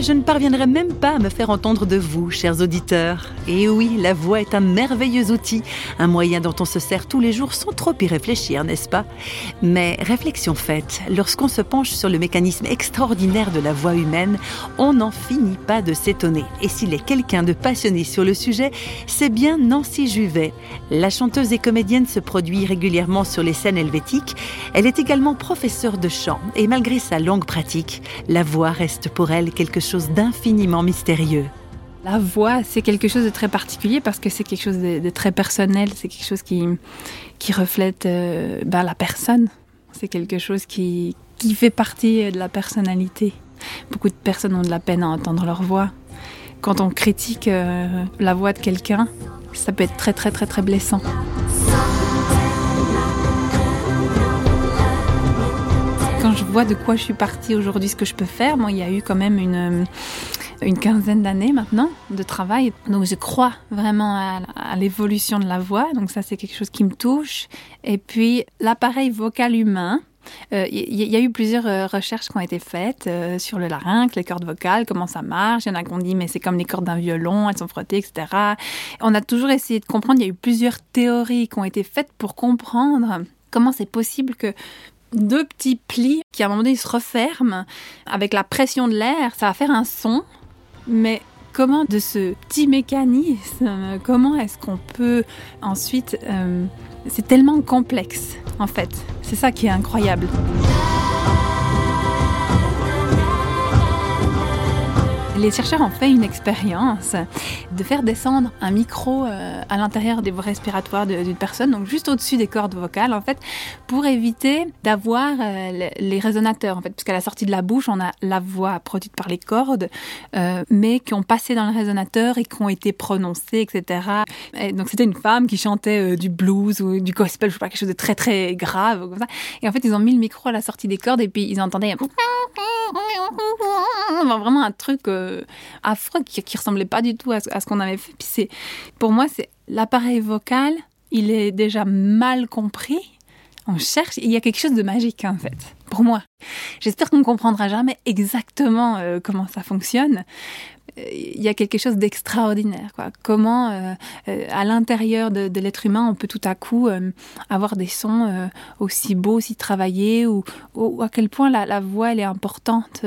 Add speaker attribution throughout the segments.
Speaker 1: je ne parviendrai même pas à me faire entendre de vous, chers auditeurs. Et oui, la voix est un merveilleux outil, un moyen dont on se sert tous les jours sans trop y réfléchir, n'est-ce pas? Mais réflexion faite, lorsqu'on se penche sur le mécanisme extraordinaire de la voix humaine, on n'en finit pas de s'étonner. Et s'il est quelqu'un de passionné sur le sujet, c'est bien Nancy Juvet. La chanteuse et comédienne se produit régulièrement sur les scènes helvétiques. Elle est également professeure de chant et malgré sa longue pratique, la voix reste pour elle quelque chose d'infiniment mystérieux.
Speaker 2: La voix, c'est quelque chose de très particulier parce que c'est quelque chose de, très personnel, c'est quelque chose qui, qui reflète euh, ben, la personne, c'est quelque chose qui, qui fait partie de la personnalité. Beaucoup de personnes ont de la peine à entendre leur voix. Quand on critique euh, la voix de quelqu'un, ça peut être très très très très blessant. Quand je vois de quoi je suis partie aujourd'hui, ce que je peux faire, moi, il y a eu quand même une, une quinzaine d'années maintenant de travail. Donc je crois vraiment à, l'évolution de la voix. Donc ça, c'est quelque chose qui me touche. Et puis l'appareil vocal humain. Il euh, y, a eu plusieurs euh, recherches qui ont été faites euh, sur le larynx, les cordes vocales, comment ça marche. Il y en a qui ont dit, mais c'est comme les cordes d'un violon, elles sont frottées, etc. On a toujours essayé de comprendre. Il y a eu plusieurs théories qui ont été faites pour comprendre comment c'est possible que deux petits plis qui à un moment donné se referment. Avec la pression de l'air, ça va faire un son, mais comment de ce petit mécanisme, comment est-ce qu'on peut ensuite... Euh, c'est tellement complexe en fait, c'est ça qui est incroyable. Les chercheurs ont fait une expérience de faire descendre un micro euh, à l'intérieur des voies respiratoires d'une personne, donc juste au-dessus des cordes vocales, en fait, pour éviter d'avoir euh, les résonateurs, en fait, puisqu'à la sortie de la bouche, on a la voix produite par les cordes, euh, mais qui ont passé dans le résonateur et qui ont été prononcées, etc. Et donc c'était une femme qui chantait du blues ou du gospel, je sais pas, quelque chose de très très grave, comme ça. Et en fait, ils ont mis le micro à la sortie des cordes et puis ils entendaient vraiment un truc euh, affreux qui, qui, ressemblait pas du tout à, ce qu'on avait fait. Puis c'est, pour moi, c'est l'appareil vocal, il est déjà mal compris. On cherche, il y a quelque chose de magique en fait, pour moi. J'espère qu'on comprendra jamais exactement euh, comment ça fonctionne, il y a quelque chose d'extraordinaire. Comment, euh, euh, à l'intérieur de, l'être humain, on peut tout à coup euh, avoir des sons aussi beaux, aussi travaillés, ou, à quel point la, voix elle est importante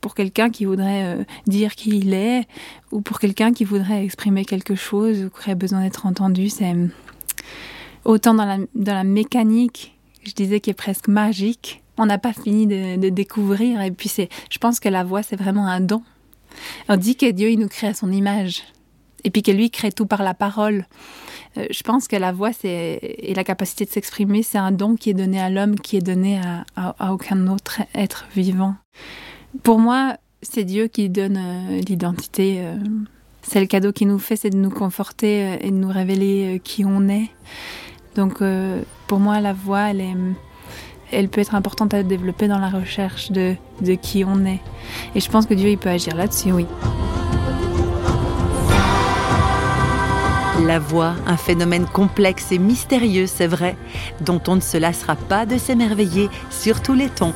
Speaker 2: pour quelqu'un qui voudrait dire qui il est, ou pour quelqu'un qui voudrait exprimer quelque chose, ou qui aurait besoin d'être entendu. C'est autant dans la, dans la mécanique, je disais, qui est presque magique. On n'a pas fini de, de découvrir, et puis c'est, je pense que la voix, c'est vraiment un don on dit que Dieu, il nous crée à son image. Et puis que lui crée tout par la parole. Euh, je pense que la voix c'est, et la capacité de s'exprimer, c'est un don qui est donné à l'homme, qui est donné à, aucun autre être vivant. Pour moi, c'est Dieu qui donne euh, l'identité. Euh, c'est le cadeau qu'il nous fait, c'est de nous conforter et de nous révéler qui on est. Donc pour moi, la voix, elle est elle peut être importante à développer dans la recherche de, de qui on est. Et je pense que Dieu, il peut agir là-dessus, oui.
Speaker 1: La voix, un phénomène complexe et mystérieux, c'est vrai, dont on ne se lassera pas de s'émerveiller sur tous les tons.